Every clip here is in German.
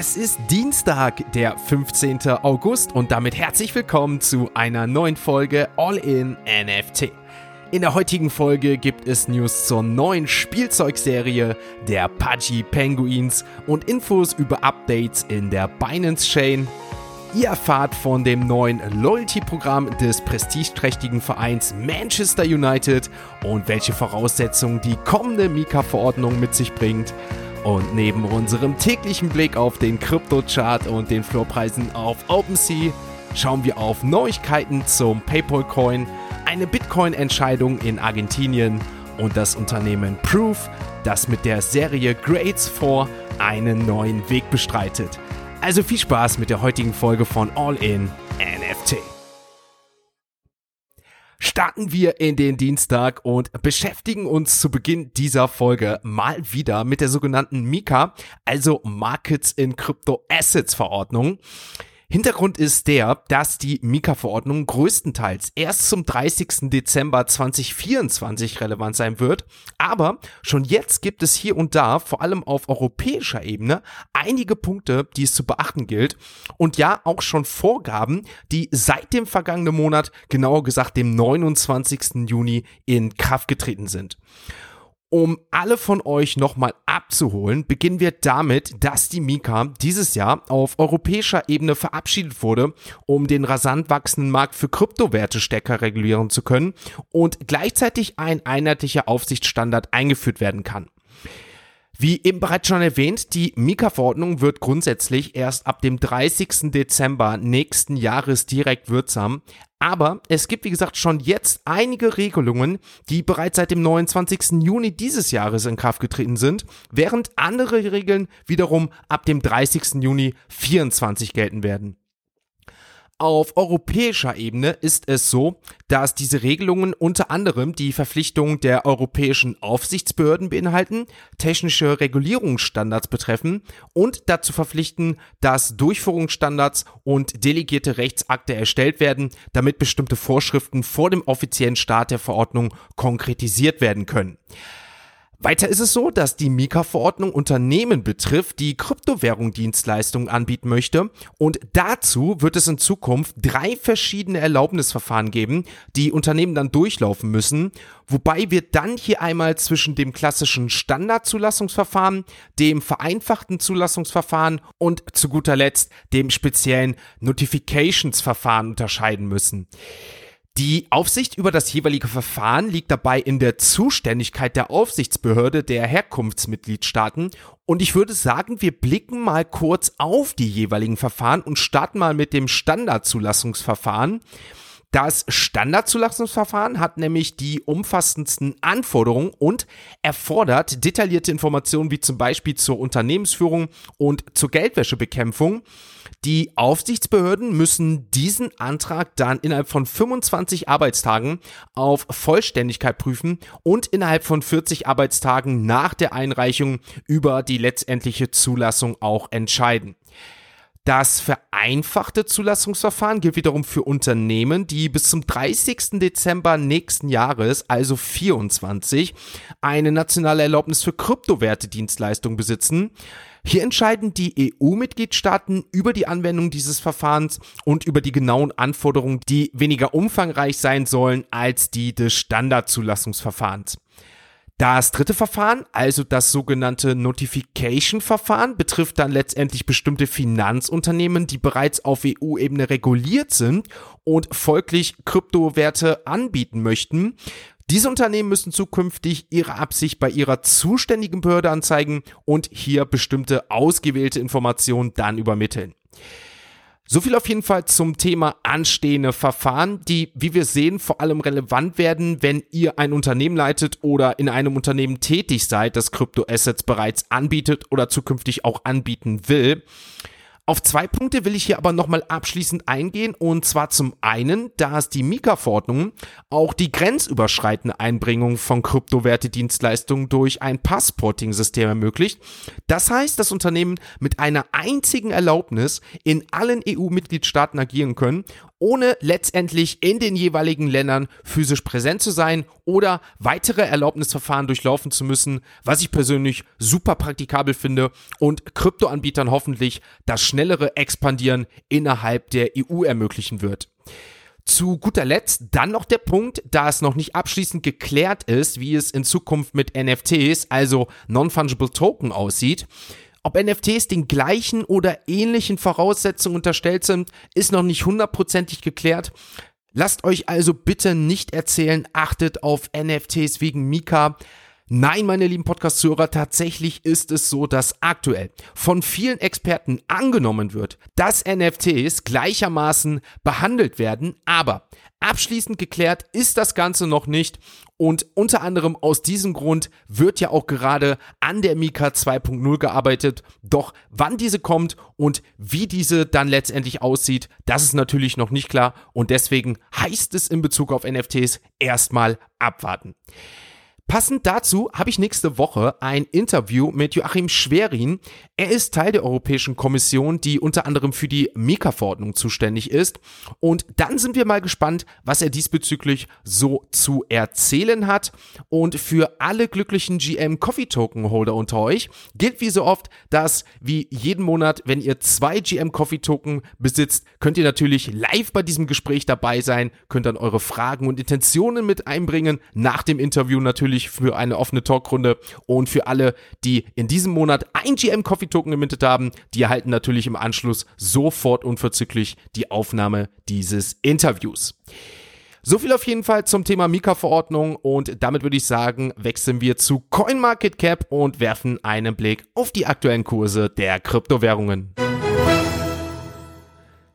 Es ist Dienstag, der 15. August und damit herzlich willkommen zu einer neuen Folge All in NFT. In der heutigen Folge gibt es News zur neuen Spielzeugserie der Pudgy Penguins und Infos über Updates in der Binance Chain. Ihr erfahrt von dem neuen Loyalty-Programm des prestigeträchtigen Vereins Manchester United und welche Voraussetzungen die kommende Mika-Verordnung mit sich bringt. Und neben unserem täglichen Blick auf den Krypto-Chart und den Floorpreisen auf OpenSea schauen wir auf Neuigkeiten zum PayPal-Coin, eine Bitcoin-Entscheidung in Argentinien und das Unternehmen Proof, das mit der Serie Grades 4 einen neuen Weg bestreitet. Also viel Spaß mit der heutigen Folge von All In NFT starten wir in den Dienstag und beschäftigen uns zu Beginn dieser Folge mal wieder mit der sogenannten Mika, also Markets in Crypto Assets Verordnung. Hintergrund ist der, dass die Mika-Verordnung größtenteils erst zum 30. Dezember 2024 relevant sein wird, aber schon jetzt gibt es hier und da, vor allem auf europäischer Ebene, einige Punkte, die es zu beachten gilt und ja auch schon Vorgaben, die seit dem vergangenen Monat, genauer gesagt dem 29. Juni in Kraft getreten sind. Um alle von euch nochmal abzuholen, beginnen wir damit, dass die Mika dieses Jahr auf europäischer Ebene verabschiedet wurde, um den rasant wachsenden Markt für Kryptowerte stärker regulieren zu können und gleichzeitig ein einheitlicher Aufsichtsstandard eingeführt werden kann. Wie eben bereits schon erwähnt, die Mika-Verordnung wird grundsätzlich erst ab dem 30. Dezember nächsten Jahres direkt wirksam. Aber es gibt, wie gesagt, schon jetzt einige Regelungen, die bereits seit dem 29. Juni dieses Jahres in Kraft getreten sind, während andere Regeln wiederum ab dem 30. Juni 24 gelten werden. Auf europäischer Ebene ist es so, dass diese Regelungen unter anderem die Verpflichtung der europäischen Aufsichtsbehörden beinhalten, technische Regulierungsstandards betreffen und dazu verpflichten, dass Durchführungsstandards und delegierte Rechtsakte erstellt werden, damit bestimmte Vorschriften vor dem offiziellen Start der Verordnung konkretisiert werden können. Weiter ist es so, dass die Mika-Verordnung Unternehmen betrifft, die Kryptowährung-Dienstleistungen anbieten möchte. Und dazu wird es in Zukunft drei verschiedene Erlaubnisverfahren geben, die Unternehmen dann durchlaufen müssen. Wobei wir dann hier einmal zwischen dem klassischen Standardzulassungsverfahren, dem vereinfachten Zulassungsverfahren und zu guter Letzt dem speziellen Notifications-Verfahren unterscheiden müssen. Die Aufsicht über das jeweilige Verfahren liegt dabei in der Zuständigkeit der Aufsichtsbehörde der Herkunftsmitgliedstaaten und ich würde sagen, wir blicken mal kurz auf die jeweiligen Verfahren und starten mal mit dem Standardzulassungsverfahren. Das Standardzulassungsverfahren hat nämlich die umfassendsten Anforderungen und erfordert detaillierte Informationen wie zum Beispiel zur Unternehmensführung und zur Geldwäschebekämpfung. Die Aufsichtsbehörden müssen diesen Antrag dann innerhalb von 25 Arbeitstagen auf Vollständigkeit prüfen und innerhalb von 40 Arbeitstagen nach der Einreichung über die letztendliche Zulassung auch entscheiden. Das vereinfachte Zulassungsverfahren gilt wiederum für Unternehmen, die bis zum 30. Dezember nächsten Jahres, also 24, eine nationale Erlaubnis für Kryptowerte-Dienstleistungen besitzen. Hier entscheiden die EU-Mitgliedstaaten über die Anwendung dieses Verfahrens und über die genauen Anforderungen, die weniger umfangreich sein sollen als die des Standardzulassungsverfahrens. Das dritte Verfahren, also das sogenannte Notification-Verfahren, betrifft dann letztendlich bestimmte Finanzunternehmen, die bereits auf EU-Ebene reguliert sind und folglich Kryptowerte anbieten möchten. Diese Unternehmen müssen zukünftig ihre Absicht bei ihrer zuständigen Behörde anzeigen und hier bestimmte ausgewählte Informationen dann übermitteln. So viel auf jeden Fall zum Thema anstehende Verfahren, die, wie wir sehen, vor allem relevant werden, wenn ihr ein Unternehmen leitet oder in einem Unternehmen tätig seid, das Kryptoassets bereits anbietet oder zukünftig auch anbieten will. Auf zwei Punkte will ich hier aber nochmal abschließend eingehen und zwar zum einen, dass die Mika-Verordnung auch die grenzüberschreitende Einbringung von Kryptowerte-Dienstleistungen durch ein Passporting-System ermöglicht. Das heißt, dass Unternehmen mit einer einzigen Erlaubnis in allen EU-Mitgliedstaaten agieren können ohne letztendlich in den jeweiligen Ländern physisch präsent zu sein oder weitere Erlaubnisverfahren durchlaufen zu müssen, was ich persönlich super praktikabel finde und Kryptoanbietern hoffentlich das schnellere Expandieren innerhalb der EU ermöglichen wird. Zu guter Letzt dann noch der Punkt, da es noch nicht abschließend geklärt ist, wie es in Zukunft mit NFTs, also Non-Fungible Token, aussieht. Ob NFTs den gleichen oder ähnlichen Voraussetzungen unterstellt sind, ist noch nicht hundertprozentig geklärt. Lasst euch also bitte nicht erzählen, achtet auf NFTs wegen Mika. Nein, meine lieben Podcast-Zuhörer, tatsächlich ist es so, dass aktuell von vielen Experten angenommen wird, dass NFTs gleichermaßen behandelt werden, aber abschließend geklärt ist das Ganze noch nicht und unter anderem aus diesem Grund wird ja auch gerade an der Mika 2.0 gearbeitet. Doch wann diese kommt und wie diese dann letztendlich aussieht, das ist natürlich noch nicht klar und deswegen heißt es in Bezug auf NFTs erstmal abwarten. Passend dazu habe ich nächste Woche ein Interview mit Joachim Schwerin. Er ist Teil der Europäischen Kommission, die unter anderem für die Mika-Verordnung zuständig ist. Und dann sind wir mal gespannt, was er diesbezüglich so zu erzählen hat. Und für alle glücklichen GM Coffee Token Holder unter euch gilt wie so oft, dass wie jeden Monat, wenn ihr zwei GM Coffee Token besitzt, könnt ihr natürlich live bei diesem Gespräch dabei sein, könnt dann eure Fragen und Intentionen mit einbringen. Nach dem Interview natürlich natürlich für eine offene Talkrunde und für alle, die in diesem Monat ein GM Coffee Token gemintet haben, die erhalten natürlich im Anschluss sofort unverzüglich die Aufnahme dieses Interviews. So viel auf jeden Fall zum Thema Mika-Verordnung und damit würde ich sagen, wechseln wir zu CoinMarketCap und werfen einen Blick auf die aktuellen Kurse der Kryptowährungen.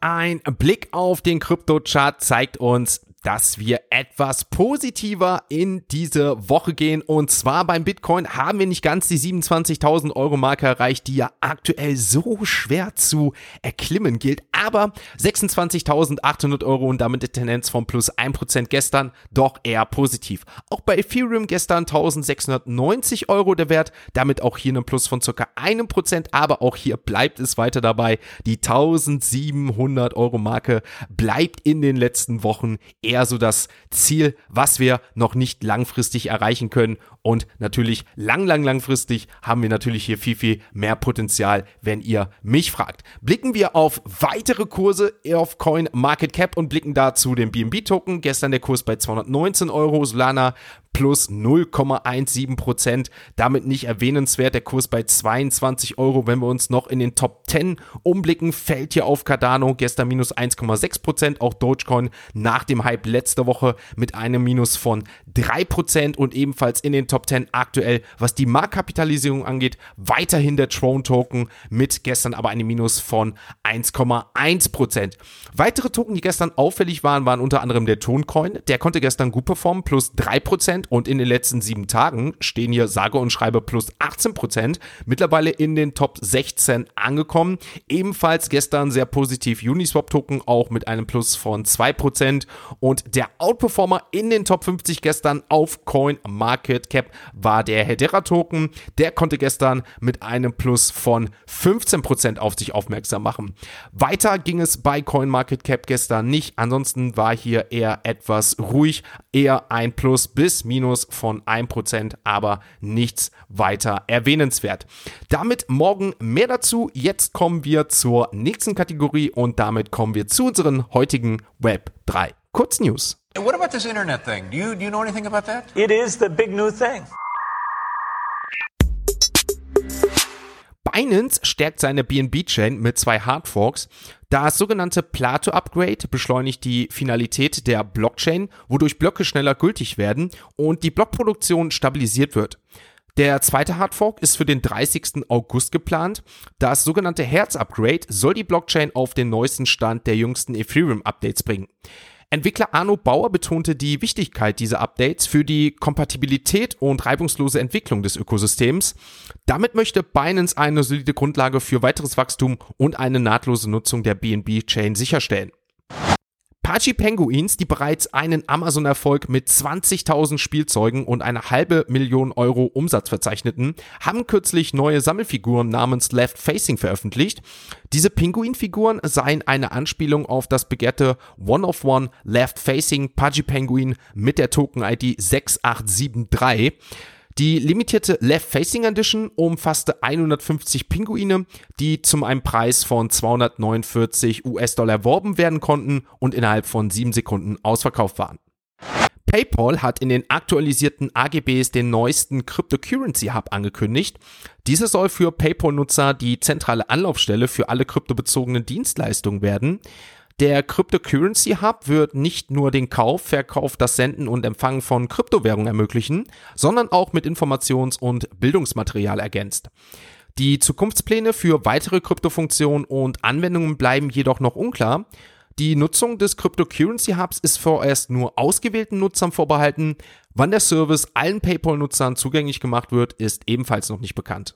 Ein Blick auf den Kryptochart zeigt uns, dass wir etwas positiver in diese Woche gehen. Und zwar beim Bitcoin haben wir nicht ganz die 27.000 Euro Marke erreicht, die ja aktuell so schwer zu erklimmen gilt. Aber 26.800 Euro und damit die Tendenz von plus 1% gestern doch eher positiv. Auch bei Ethereum gestern 1690 Euro der Wert, damit auch hier ein Plus von circa einem Prozent. Aber auch hier bleibt es weiter dabei. Die 1700 Euro Marke bleibt in den letzten Wochen eher eher so das Ziel, was wir noch nicht langfristig erreichen können. Und natürlich lang, lang, langfristig haben wir natürlich hier viel, viel mehr Potenzial, wenn ihr mich fragt. Blicken wir auf weitere Kurse auf Coin Market Cap und blicken dazu den BNB Token. Gestern der Kurs bei 219 Euro, Solana plus 0,17 Prozent. Damit nicht erwähnenswert. Der Kurs bei 22 Euro. Wenn wir uns noch in den Top 10 umblicken, fällt hier auf Cardano gestern minus 1,6 Prozent. Auch Dogecoin nach dem Hype letzte Woche mit einem Minus von 3 Prozent und ebenfalls in den Top 10 aktuell, was die Marktkapitalisierung angeht, weiterhin der Throne Token mit gestern aber einem Minus von 1,1 Prozent. Weitere Token, die gestern auffällig waren, waren unter anderem der Toncoin. Der konnte gestern gut performen, plus 3 Prozent und in den letzten sieben Tagen stehen hier sage und schreibe plus 18 Prozent, mittlerweile in den Top 16 angekommen. Ebenfalls gestern sehr positiv Uniswap Token, auch mit einem Plus von 2 Prozent und der Outperformer in den Top 50 gestern auf Coin Market Cap war der Hedera Token. Der konnte gestern mit einem Plus von 15 Prozent auf sich aufmerksam machen. Weiter ging es bei Coin Market Cap gestern nicht. Ansonsten war hier eher etwas ruhig, eher ein Plus bis minus Minus von 1%, aber nichts weiter erwähnenswert. Damit morgen mehr dazu. Jetzt kommen wir zur nächsten Kategorie und damit kommen wir zu unseren heutigen Web 3 Kurznews. What about this internet thing? Do you, do you know anything about that? It is the big new thing. Binance stärkt seine BNB-Chain mit zwei Hardforks. Das sogenannte Plato-Upgrade beschleunigt die Finalität der Blockchain, wodurch Blöcke schneller gültig werden und die Blockproduktion stabilisiert wird. Der zweite Hardfork ist für den 30. August geplant. Das sogenannte Herz-Upgrade soll die Blockchain auf den neuesten Stand der jüngsten Ethereum-Updates bringen. Entwickler Arno Bauer betonte die Wichtigkeit dieser Updates für die Kompatibilität und reibungslose Entwicklung des Ökosystems. Damit möchte Binance eine solide Grundlage für weiteres Wachstum und eine nahtlose Nutzung der BNB-Chain sicherstellen. Pachi Penguins, die bereits einen Amazon-Erfolg mit 20.000 Spielzeugen und eine halbe Million Euro Umsatz verzeichneten, haben kürzlich neue Sammelfiguren namens Left Facing veröffentlicht. Diese Pinguin-Figuren seien eine Anspielung auf das begehrte One-of-One Left Facing Pachi Penguin mit der Token-ID 6873. Die limitierte Left Facing Edition umfasste 150 Pinguine, die zum einem Preis von 249 US-Dollar erworben werden konnten und innerhalb von sieben Sekunden ausverkauft waren. PayPal hat in den aktualisierten AGBs den neuesten Cryptocurrency Hub angekündigt. Dieser soll für PayPal-Nutzer die zentrale Anlaufstelle für alle kryptobezogenen Dienstleistungen werden. Der Cryptocurrency Hub wird nicht nur den Kauf, Verkauf, das Senden und Empfangen von Kryptowährungen ermöglichen, sondern auch mit Informations- und Bildungsmaterial ergänzt. Die Zukunftspläne für weitere Kryptofunktionen und Anwendungen bleiben jedoch noch unklar. Die Nutzung des Cryptocurrency Hubs ist vorerst nur ausgewählten Nutzern vorbehalten. Wann der Service allen PayPal-Nutzern zugänglich gemacht wird, ist ebenfalls noch nicht bekannt.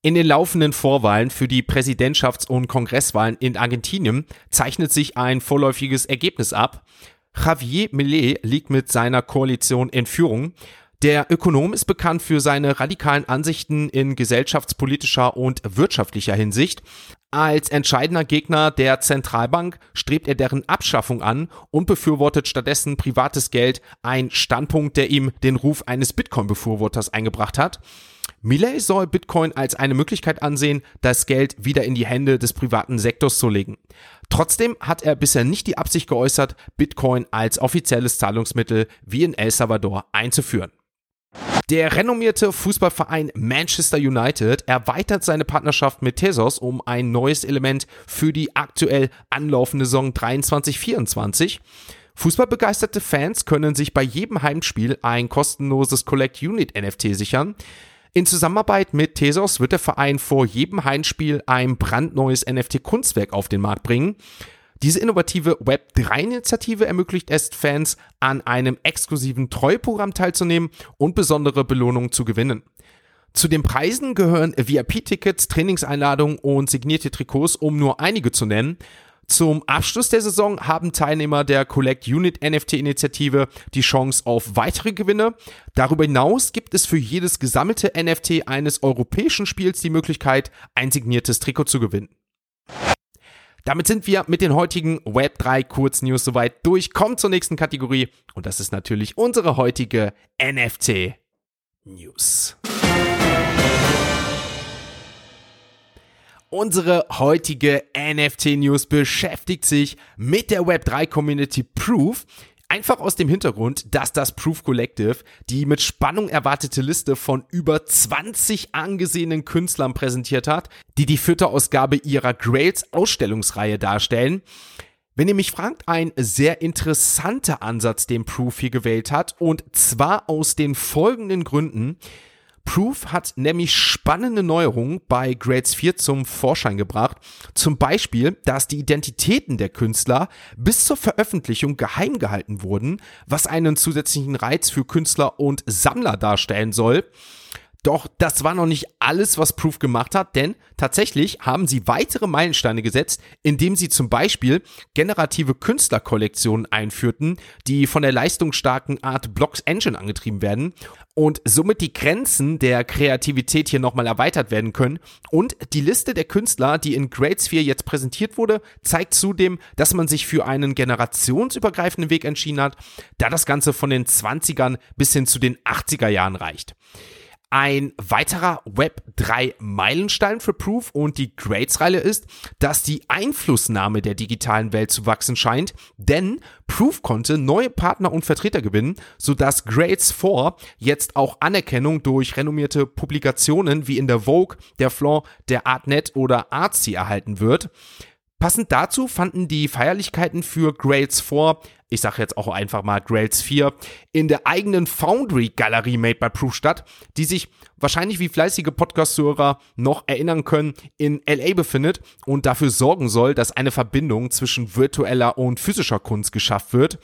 In den laufenden Vorwahlen für die Präsidentschafts- und Kongresswahlen in Argentinien zeichnet sich ein vorläufiges Ergebnis ab. Javier Millet liegt mit seiner Koalition in Führung. Der Ökonom ist bekannt für seine radikalen Ansichten in gesellschaftspolitischer und wirtschaftlicher Hinsicht. Als entscheidender Gegner der Zentralbank strebt er deren Abschaffung an und befürwortet stattdessen privates Geld, ein Standpunkt, der ihm den Ruf eines Bitcoin-Befürworters eingebracht hat. Millet soll Bitcoin als eine Möglichkeit ansehen, das Geld wieder in die Hände des privaten Sektors zu legen. Trotzdem hat er bisher nicht die Absicht geäußert, Bitcoin als offizielles Zahlungsmittel wie in El Salvador einzuführen. Der renommierte Fußballverein Manchester United erweitert seine Partnerschaft mit Tezos um ein neues Element für die aktuell anlaufende Saison 23-24. Fußballbegeisterte Fans können sich bei jedem Heimspiel ein kostenloses Collect Unit NFT sichern. In Zusammenarbeit mit Tesos wird der Verein vor jedem Heimspiel ein brandneues NFT-Kunstwerk auf den Markt bringen. Diese innovative Web3-Initiative ermöglicht es Fans, an einem exklusiven Treueprogramm teilzunehmen und besondere Belohnungen zu gewinnen. Zu den Preisen gehören VIP-Tickets, Trainingseinladungen und signierte Trikots, um nur einige zu nennen. Zum Abschluss der Saison haben Teilnehmer der Collect Unit NFT Initiative die Chance auf weitere Gewinne. Darüber hinaus gibt es für jedes gesammelte NFT eines europäischen Spiels die Möglichkeit, ein signiertes Trikot zu gewinnen. Damit sind wir mit den heutigen Web3 Kurznews soweit durch. Kommt zur nächsten Kategorie und das ist natürlich unsere heutige NFT News. Unsere heutige NFT-News beschäftigt sich mit der Web3-Community Proof. Einfach aus dem Hintergrund, dass das Proof Collective die mit Spannung erwartete Liste von über 20 angesehenen Künstlern präsentiert hat, die die vierte Ausgabe ihrer Grails Ausstellungsreihe darstellen. Wenn ihr mich fragt, ein sehr interessanter Ansatz, den Proof hier gewählt hat, und zwar aus den folgenden Gründen. Proof hat nämlich spannende Neuerungen bei Grades 4 zum Vorschein gebracht. Zum Beispiel, dass die Identitäten der Künstler bis zur Veröffentlichung geheim gehalten wurden, was einen zusätzlichen Reiz für Künstler und Sammler darstellen soll. Doch das war noch nicht alles, was Proof gemacht hat, denn tatsächlich haben sie weitere Meilensteine gesetzt, indem sie zum Beispiel generative Künstlerkollektionen einführten, die von der leistungsstarken Art Blocks Engine angetrieben werden und somit die Grenzen der Kreativität hier nochmal erweitert werden können. Und die Liste der Künstler, die in Grade 4 jetzt präsentiert wurde, zeigt zudem, dass man sich für einen generationsübergreifenden Weg entschieden hat, da das Ganze von den 20ern bis hin zu den 80er Jahren reicht. Ein weiterer Web 3 Meilenstein für Proof und die Grades-Reihe ist, dass die Einflussnahme der digitalen Welt zu wachsen scheint, denn Proof konnte neue Partner und Vertreter gewinnen, sodass Grades 4 jetzt auch Anerkennung durch renommierte Publikationen wie in der Vogue, der Flaw, der Artnet oder Artsy erhalten wird. Passend dazu fanden die Feierlichkeiten für Grails 4, ich sage jetzt auch einfach mal Grails 4, in der eigenen Foundry-Galerie Made by Proof statt, die sich wahrscheinlich wie fleißige Podcast-Hörer noch erinnern können, in LA befindet und dafür sorgen soll, dass eine Verbindung zwischen virtueller und physischer Kunst geschafft wird.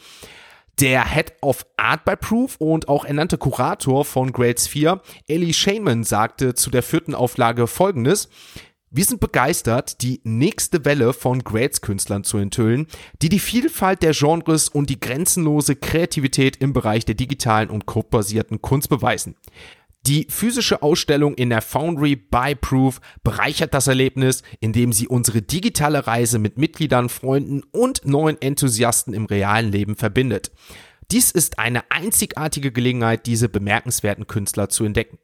Der Head of Art by Proof und auch ernannte Kurator von Grades 4, Ellie Shaman, sagte zu der vierten Auflage folgendes. Wir sind begeistert, die nächste Welle von Grades-Künstlern zu enthüllen, die die Vielfalt der Genres und die grenzenlose Kreativität im Bereich der digitalen und codebasierten Kunst beweisen. Die physische Ausstellung in der Foundry by Proof bereichert das Erlebnis, indem sie unsere digitale Reise mit Mitgliedern, Freunden und neuen Enthusiasten im realen Leben verbindet. Dies ist eine einzigartige Gelegenheit, diese bemerkenswerten Künstler zu entdecken.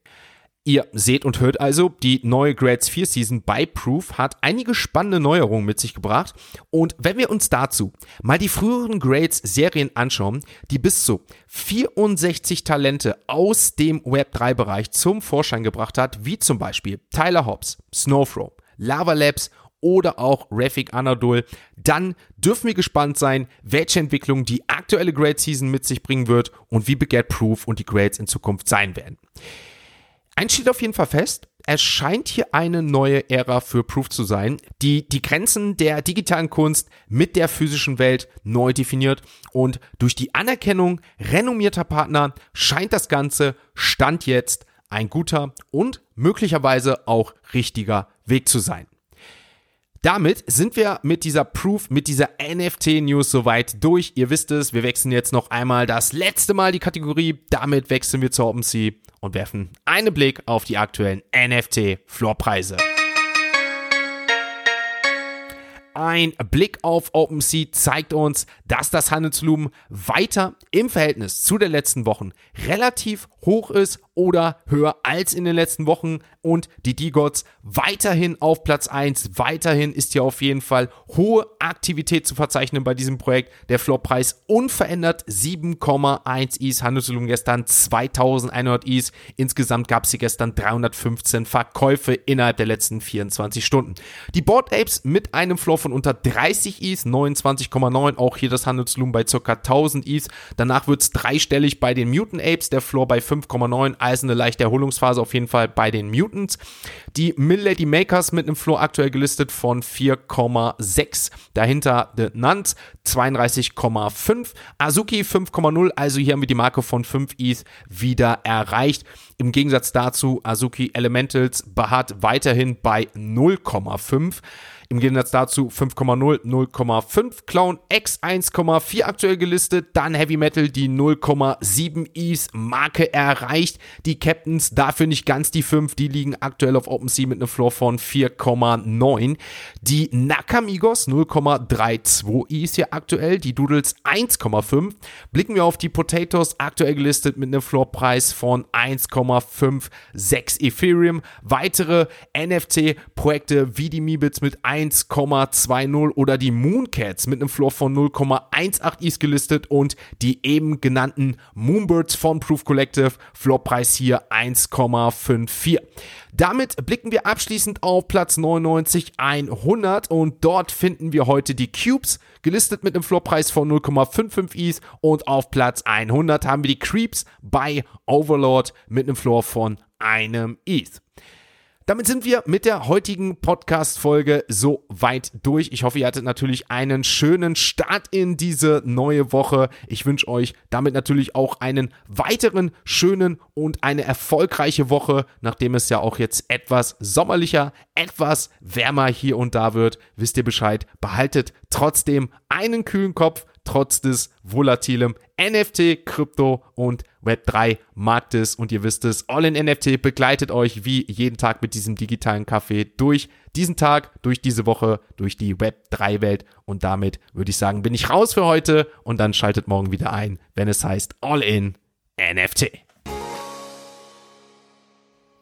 Ihr seht und hört also, die neue Grades 4 Season bei Proof hat einige spannende Neuerungen mit sich gebracht. Und wenn wir uns dazu mal die früheren Grades Serien anschauen, die bis zu 64 Talente aus dem Web 3 Bereich zum Vorschein gebracht hat, wie zum Beispiel Tyler Hobbs, Snowflow, Lava Labs oder auch Rafik Anadol, dann dürfen wir gespannt sein, welche Entwicklung die aktuelle Grade Season mit sich bringen wird und wie Beget Proof und die Grades in Zukunft sein werden. Eins steht auf jeden Fall fest, es scheint hier eine neue Ära für Proof zu sein, die die Grenzen der digitalen Kunst mit der physischen Welt neu definiert und durch die Anerkennung renommierter Partner scheint das Ganze Stand jetzt ein guter und möglicherweise auch richtiger Weg zu sein. Damit sind wir mit dieser Proof, mit dieser NFT-News soweit durch. Ihr wisst es, wir wechseln jetzt noch einmal das letzte Mal die Kategorie. Damit wechseln wir zur OpenSea und werfen einen Blick auf die aktuellen NFT-Floorpreise. Ein Blick auf OpenSea zeigt uns, dass das Handelsvolumen weiter im Verhältnis zu den letzten Wochen relativ hoch ist oder höher als in den letzten Wochen und die D-Gods weiterhin auf Platz 1. Weiterhin ist hier auf jeden Fall hohe Aktivität zu verzeichnen bei diesem Projekt. Der Floorpreis unverändert 7,1 Is, Handelsvolumen gestern 2100 Is. Insgesamt gab es hier gestern 315 Verkäufe innerhalb der letzten 24 Stunden. Die Board Apes mit einem Floor von unter 30 Is, 29,9, auch hier das Handelsvolumen bei ca. 1000 Is. Danach wird es dreistellig bei den Mutant Apes, der Floor bei 5,9, also eine leichte Erholungsphase auf jeden Fall bei den Mutants. Die Mill Makers mit einem Floor aktuell gelistet von 4,6. Dahinter The Nuns 32,5. Azuki 5,0, also hier haben wir die Marke von 5 ETH wieder erreicht. Im Gegensatz dazu, Azuki Elementals beharrt weiterhin bei 0,5. Im Gegensatz dazu 5,0, 0,5 Clown X 1,4 aktuell gelistet. Dann Heavy Metal die 0,7 Is Marke erreicht. Die Captains dafür nicht ganz die 5. Die liegen aktuell auf OpenSea mit einem Floor von 4,9. Die Nakamigos 0,32 Is hier aktuell. Die Doodles 1,5. Blicken wir auf die Potatoes aktuell gelistet mit einem Floorpreis von 1,56 Ethereum. Weitere NFT-Projekte wie die Meebits mit 1 1,20 oder die Mooncats mit einem Floor von 0,18 ist gelistet und die eben genannten Moonbirds von Proof Collective, Floorpreis hier 1,54. Damit blicken wir abschließend auf Platz 99 100 und dort finden wir heute die Cubes, gelistet mit einem Floorpreis von 0,55 Is und auf Platz 100 haben wir die Creeps bei Overlord mit einem Floor von einem ETH. Damit sind wir mit der heutigen Podcast-Folge so weit durch. Ich hoffe, ihr hattet natürlich einen schönen Start in diese neue Woche. Ich wünsche euch damit natürlich auch einen weiteren schönen und eine erfolgreiche Woche, nachdem es ja auch jetzt etwas sommerlicher, etwas wärmer hier und da wird. Wisst ihr Bescheid? Behaltet trotzdem einen kühlen Kopf, trotz des volatilen NFT, Krypto und Web3 Marktes. Und ihr wisst es, All in NFT begleitet euch wie jeden Tag mit diesem digitalen Kaffee durch diesen Tag, durch diese Woche, durch die Web3 Welt. Und damit würde ich sagen, bin ich raus für heute und dann schaltet morgen wieder ein, wenn es heißt All in NFT.